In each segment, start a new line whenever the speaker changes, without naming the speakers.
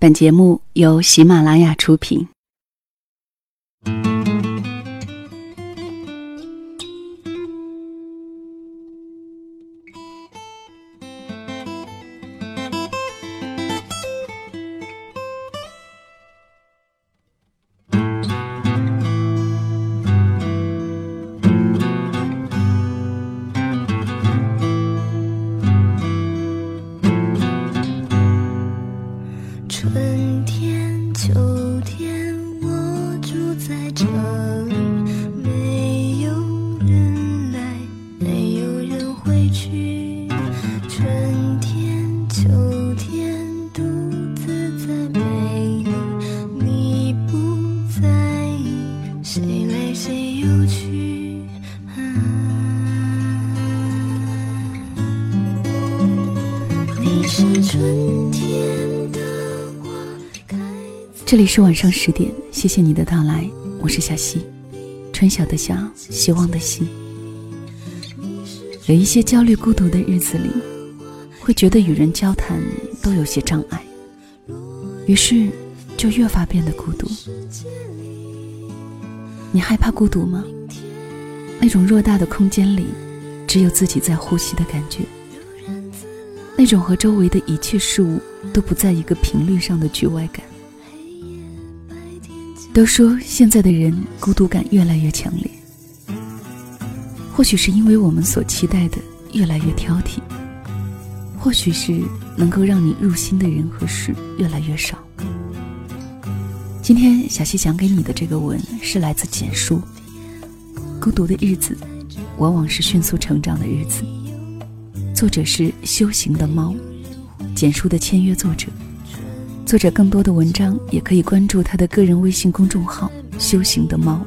本节目由喜马拉雅出品。
这里是
晚上十点，谢谢你的到来，我是小溪，春晓的晓，希望的希。有一些焦虑孤独的日子里，会觉得与人交谈都有些障碍，于是就越发变得孤独。你害怕孤独吗？那种偌大的空间里，只有自己在呼吸的感觉，那种和周围的一切事物都不在一个频率上的局外感。都说现在的人孤独感越来越强烈，或许是因为我们所期待的越来越挑剔，或许是能够让你入心的人和事越来越少。今天小溪讲给你的这个文是来自简书，孤独的日子，往往是迅速成长的日子。作者是修行的猫，简书的签约作者。作者更多的文章也可以关注他的个人微信公众号“修行的猫”。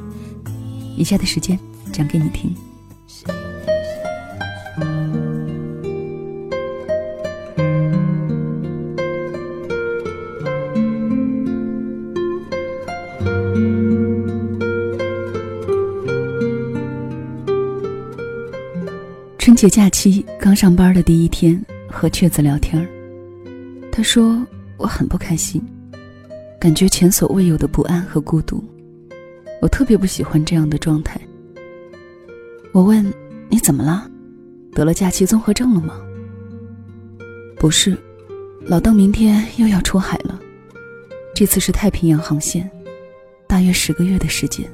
以下的时间讲给你听。春节假期刚上班的第一天，和雀子聊天，他说。我很不开心，感觉前所未有的不安和孤独。我特别不喜欢这样的状态。我问你怎么了？得了假期综合症了吗？不是，老邓明天又要出海了，这次是太平洋航线，大约十个月的时间。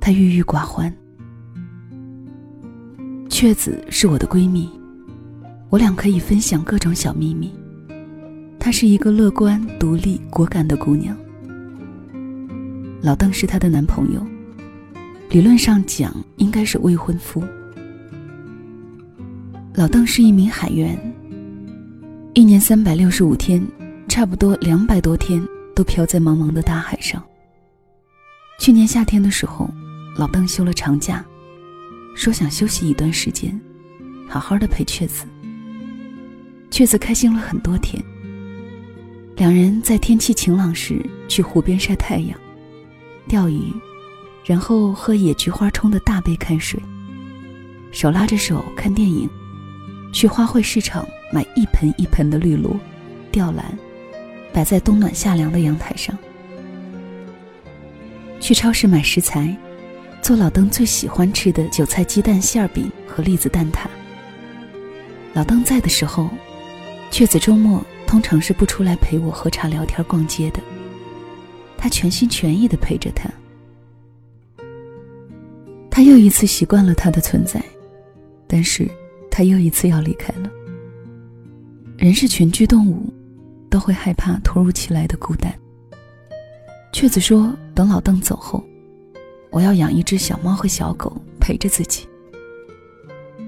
他郁郁寡欢。雀子是我的闺蜜，我俩可以分享各种小秘密。她是一个乐观、独立、果敢的姑娘。老邓是她的男朋友，理论上讲应该是未婚夫。老邓是一名海员，一年三百六十五天，差不多两百多天都漂在茫茫的大海上。去年夏天的时候，老邓休了长假，说想休息一段时间，好好的陪雀子。雀子开心了很多天。两人在天气晴朗时去湖边晒太阳、钓鱼，然后喝野菊花冲的大杯开水，手拉着手看电影，去花卉市场买一盆一盆的绿萝、吊兰，摆在冬暖夏凉的阳台上。去超市买食材，做老邓最喜欢吃的韭菜鸡蛋馅饼和栗子蛋挞。老邓在的时候，雀子周末。通常是不出来陪我喝茶聊天逛街的，他全心全意的陪着他。他又一次习惯了他的存在，但是他又一次要离开了。人是群居动物，都会害怕突如其来的孤单。雀子说：“等老邓走后，我要养一只小猫和小狗陪着自己。”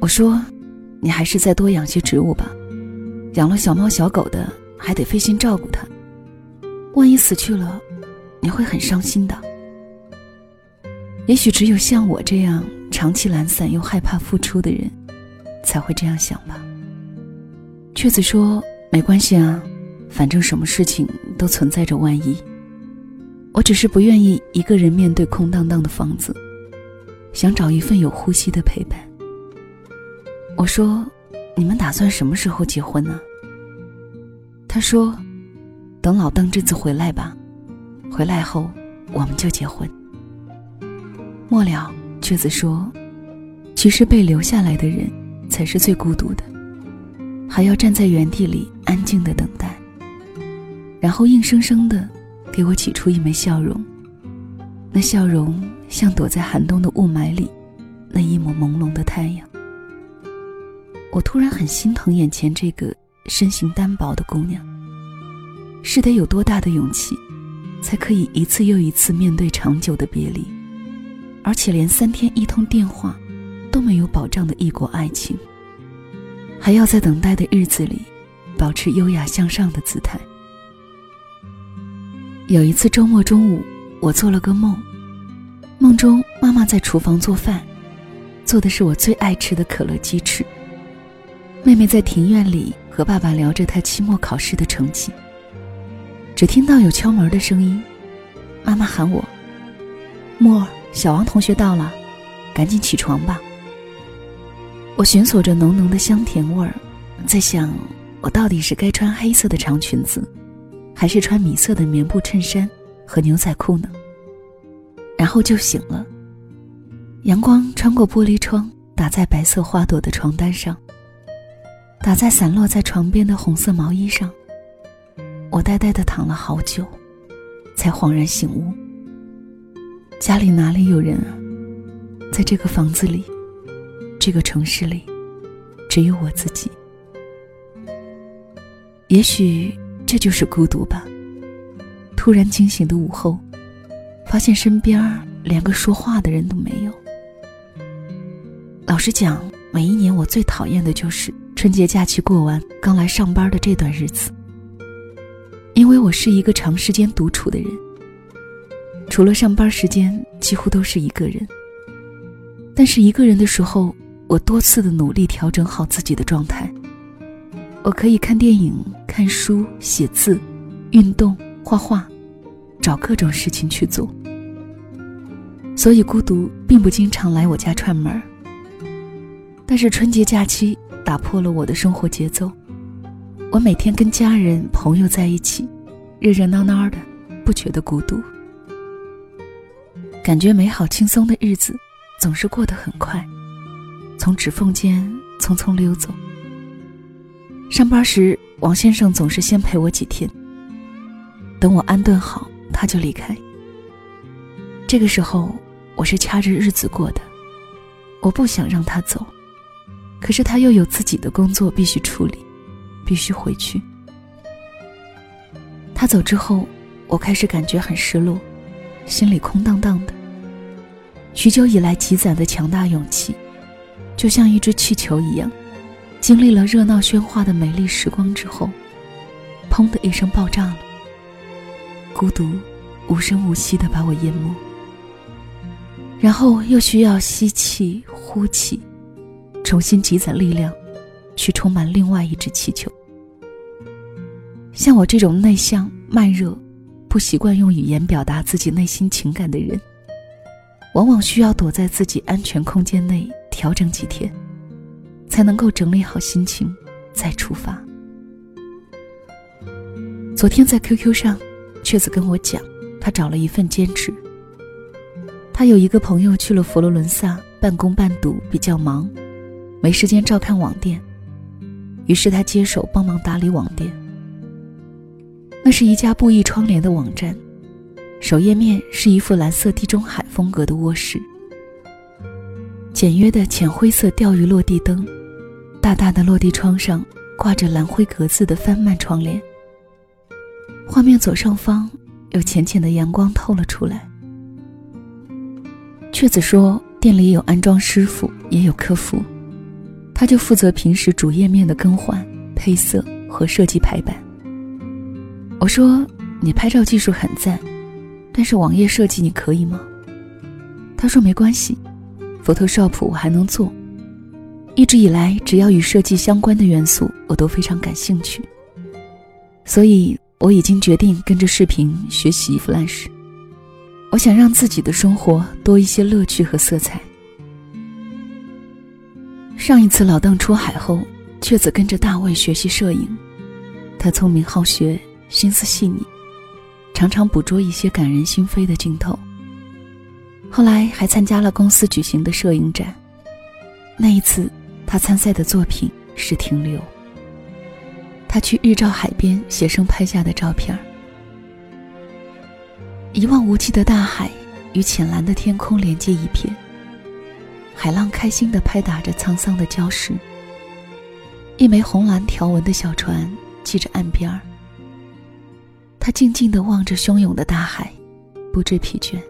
我说：“你还是再多养些植物吧。”养了小猫小狗的，还得费心照顾它，万一死去了，你会很伤心的。也许只有像我这样长期懒散又害怕付出的人，才会这样想吧。雀子说：“没关系啊，反正什么事情都存在着万一。我只是不愿意一个人面对空荡荡的房子，想找一份有呼吸的陪伴。”我说。你们打算什么时候结婚呢？他说：“等老邓这次回来吧，回来后我们就结婚。”末了，雀子说：“其实被留下来的人才是最孤独的，还要站在原地里安静的等待，然后硬生生的给我挤出一枚笑容。那笑容像躲在寒冬的雾霾里那一抹朦胧的太阳。我突然很心疼眼前这个身形单薄的姑娘，是得有多大的勇气，才可以一次又一次面对长久的别离？”而且连三天一通电话都没有保障的异国爱情，还要在等待的日子里保持优雅向上的姿态。有一次周末中午，我做了个梦，梦中妈妈在厨房做饭，做的是我最爱吃的可乐鸡翅。妹妹在庭院里和爸爸聊着她期末考试的成绩。只听到有敲门的声音，妈妈喊我：“沫儿。”小王同学到了，赶紧起床吧。我寻索着浓浓的香甜味儿，在想，我到底是该穿黑色的长裙子，还是穿米色的棉布衬衫和牛仔裤呢？然后就醒了。阳光穿过玻璃窗，打在白色花朵的床单上，打在散落在床边的红色毛衣上。我呆呆的躺了好久，才恍然醒悟。家里哪里有人啊？在这个房子里，这个城市里，只有我自己。也许这就是孤独吧。突然惊醒的午后，发现身边连个说话的人都没有。老实讲，每一年我最讨厌的就是春节假期过完，刚来上班的这段日子，因为我是一个长时间独处的人。除了上班时间，几乎都是一个人。但是一个人的时候，我多次的努力调整好自己的状态。我可以看电影、看书、写字、运动、画画，找各种事情去做。所以孤独并不经常来我家串门但是春节假期打破了我的生活节奏。我每天跟家人、朋友在一起，热热闹闹的，不觉得孤独。感觉美好轻松的日子，总是过得很快，从指缝间匆匆溜走。上班时，王先生总是先陪我几天，等我安顿好，他就离开。这个时候，我是掐着日子过的，我不想让他走，可是他又有自己的工作必须处理，必须回去。他走之后，我开始感觉很失落。心里空荡荡的，许久以来积攒的强大勇气，就像一只气球一样，经历了热闹喧哗的美丽时光之后，砰的一声爆炸了。孤独，无声无息的把我淹没。然后又需要吸气、呼气，重新积攒力量，去充满另外一只气球。像我这种内向、慢热。不习惯用语言表达自己内心情感的人，往往需要躲在自己安全空间内调整几天，才能够整理好心情，再出发。昨天在 QQ 上，雀子跟我讲，他找了一份兼职。他有一个朋友去了佛罗伦萨，半工半读，比较忙，没时间照看网店，于是他接手帮忙打理网店。那是一家布艺窗帘的网站，首页面是一副蓝色地中海风格的卧室，简约的浅灰色钓鱼落地灯，大大的落地窗上挂着蓝灰格子的翻幔窗帘。画面左上方有浅浅的阳光透了出来。雀子说，店里有安装师傅，也有客服，他就负责平时主页面的更换、配色和设计排版。我说：“你拍照技术很赞，但是网页设计你可以吗？”他说：“没关系，Photoshop 我还能做。一直以来，只要与设计相关的元素，我都非常感兴趣。所以我已经决定跟着视频学习 Flash。我想让自己的生活多一些乐趣和色彩。”上一次老邓出海后，却子跟着大卫学习摄影，他聪明好学。心思细腻，常常捕捉一些感人心扉的镜头。后来还参加了公司举行的摄影展，那一次他参赛的作品是《停留》。他去日照海边写生拍下的照片一望无际的大海与浅蓝的天空连接一片，海浪开心地拍打着沧桑的礁石。一枚红蓝条纹的小船系着岸边儿，他静静地望着汹涌的大海，不知疲倦。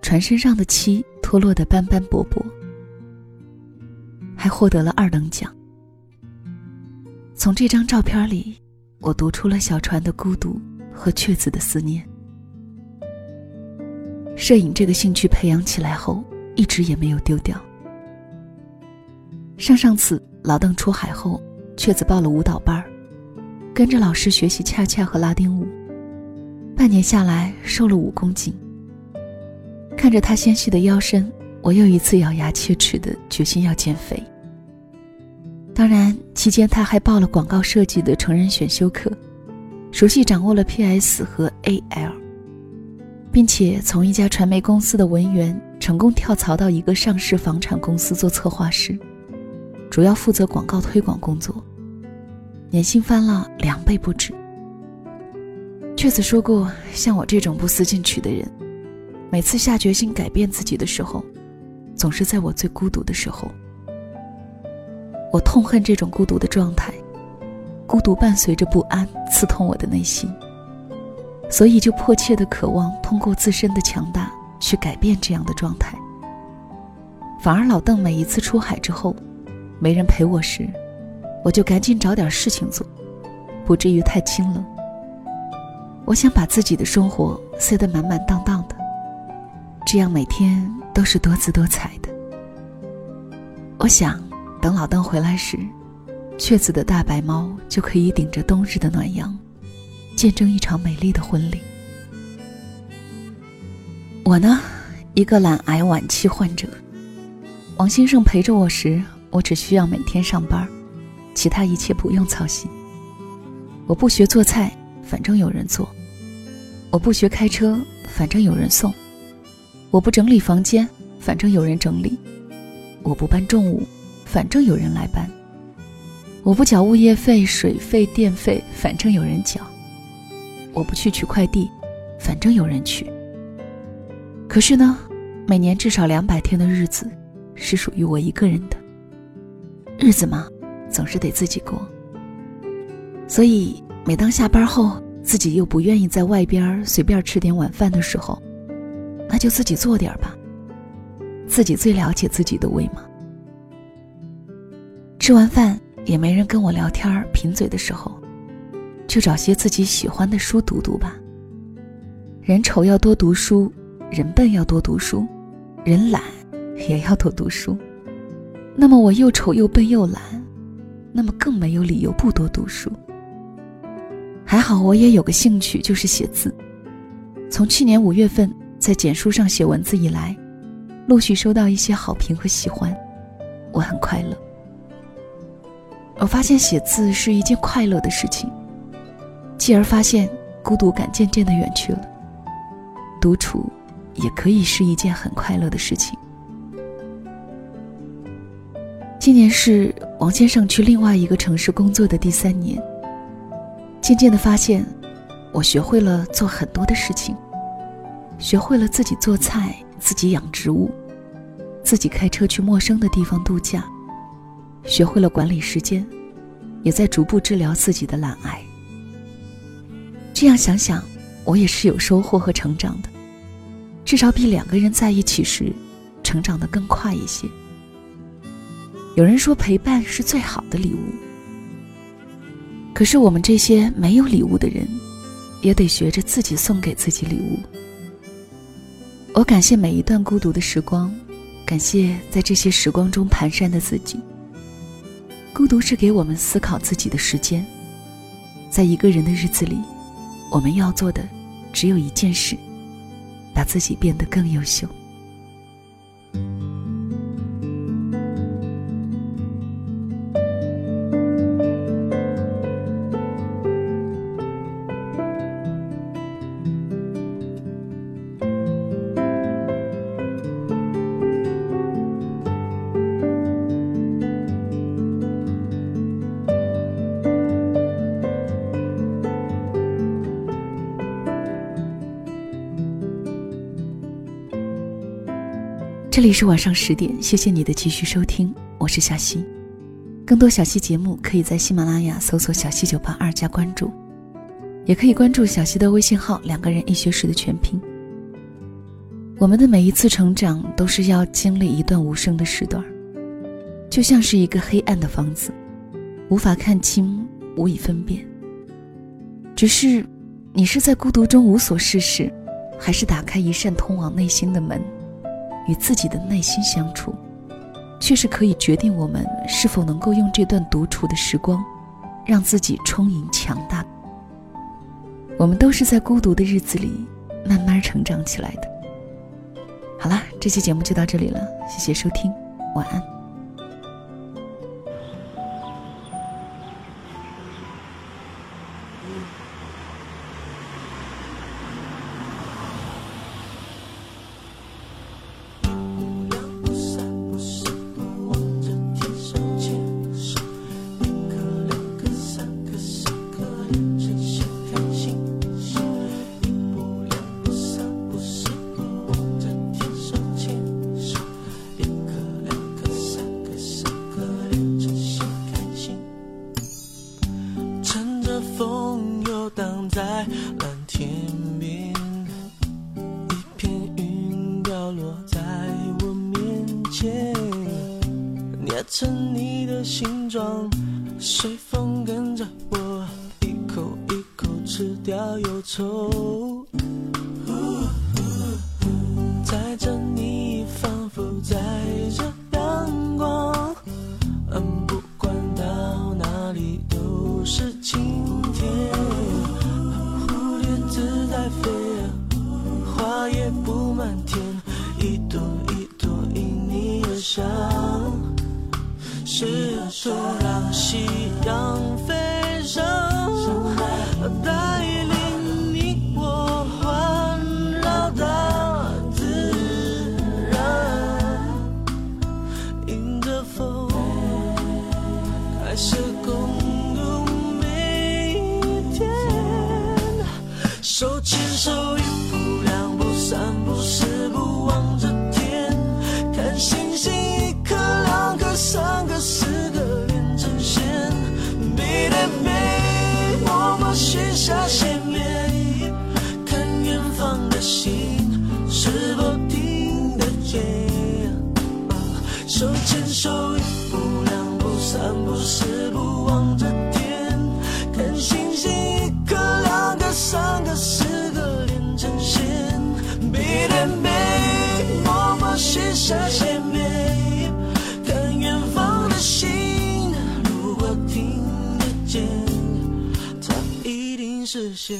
船身上的漆脱落得斑斑驳驳，还获得了二等奖。从这张照片里，我读出了小船的孤独和雀子的思念。摄影这个兴趣培养起来后，一直也没有丢掉。上上次老邓出海后，雀子报了舞蹈班跟着老师学习恰恰和拉丁舞。半年下来，瘦了五公斤。看着他纤细的腰身，我又一次咬牙切齿的决心要减肥。当然，期间他还报了广告设计的成人选修课，熟悉掌握了 PS 和 AL，并且从一家传媒公司的文员成功跳槽到一个上市房产公司做策划师，主要负责广告推广工作，年薪翻了两倍不止。雀子说过，像我这种不思进取的人，每次下决心改变自己的时候，总是在我最孤独的时候。我痛恨这种孤独的状态，孤独伴随着不安，刺痛我的内心。所以就迫切的渴望通过自身的强大去改变这样的状态。反而老邓每一次出海之后，没人陪我时，我就赶紧找点事情做，不至于太清冷。我想把自己的生活塞得满满当当的，这样每天都是多姿多彩的。我想。等老邓回来时，雀子的大白猫就可以顶着冬日的暖阳，见证一场美丽的婚礼。我呢，一个懒癌晚期患者。王先生陪着我时，我只需要每天上班，其他一切不用操心。我不学做菜，反正有人做；我不学开车，反正有人送；我不整理房间，反正有人整理；我不搬重物。反正有人来搬，我不缴物业费、水费、电费，反正有人缴；我不去取快递，反正有人取。可是呢，每年至少两百天的日子，是属于我一个人的。日子嘛，总是得自己过。所以，每当下班后自己又不愿意在外边随便吃点晚饭的时候，那就自己做点吧。自己最了解自己的胃嘛。吃完饭也没人跟我聊天贫嘴的时候，就找些自己喜欢的书读读吧。人丑要多读书，人笨要多读书，人懒也要多读书。那么我又丑又笨又懒，那么更没有理由不多读书。还好我也有个兴趣，就是写字。从去年五月份在简书上写文字以来，陆续收到一些好评和喜欢，我很快乐。我发现写字是一件快乐的事情，继而发现孤独感渐渐的远去了。独处也可以是一件很快乐的事情。今年是王先生去另外一个城市工作的第三年，渐渐的发现，我学会了做很多的事情，学会了自己做菜，自己养植物，自己开车去陌生的地方度假。学会了管理时间，也在逐步治疗自己的懒癌。这样想想，我也是有收获和成长的，至少比两个人在一起时成长的更快一些。有人说陪伴是最好的礼物，可是我们这些没有礼物的人，也得学着自己送给自己礼物。我感谢每一段孤独的时光，感谢在这些时光中蹒跚的自己。孤独是给我们思考自己的时间，在一个人的日子里，我们要做的只有一件事：把自己变得更优秀。这里是晚上十点，谢谢你的继续收听，我是小溪。更多小溪节目可以在喜马拉雅搜索“小溪九八二”加关注，也可以关注小溪的微信号“两个人一学时”的全拼。我们的每一次成长都是要经历一段无声的时段，就像是一个黑暗的房子，无法看清，无以分辨。只是，你是在孤独中无所事事，还是打开一扇通往内心的门？与自己的内心相处，却是可以决定我们是否能够用这段独处的时光，让自己充盈强大。我们都是在孤独的日子里慢慢成长起来的。好啦，这期节目就到这里了，谢谢收听，晚安。
荡在蓝天边一片云掉落在我面前。捏成你的形状随风跟着我一口一口吃掉忧愁。就让夕阳许下心愿看远方的星是否听得见？手牵手一步两步三步四步视线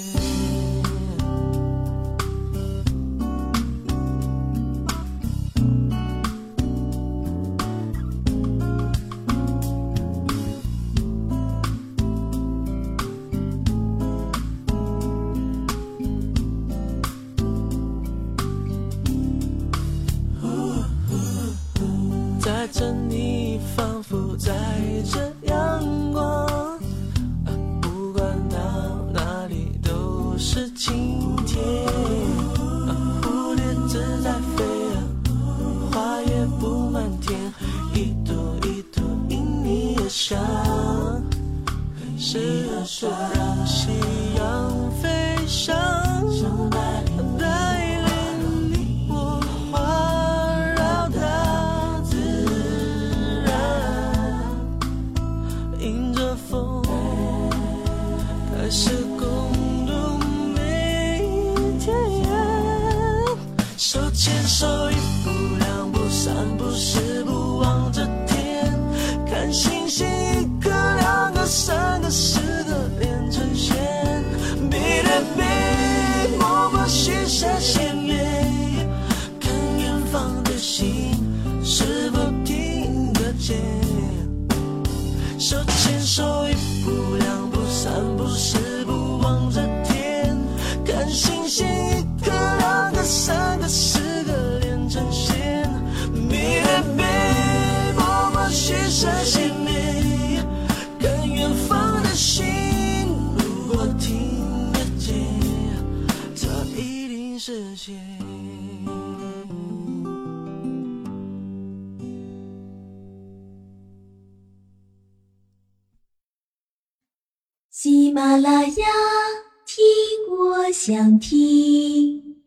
手牵手一步两步三步四步望
着马拉雅，听我想听。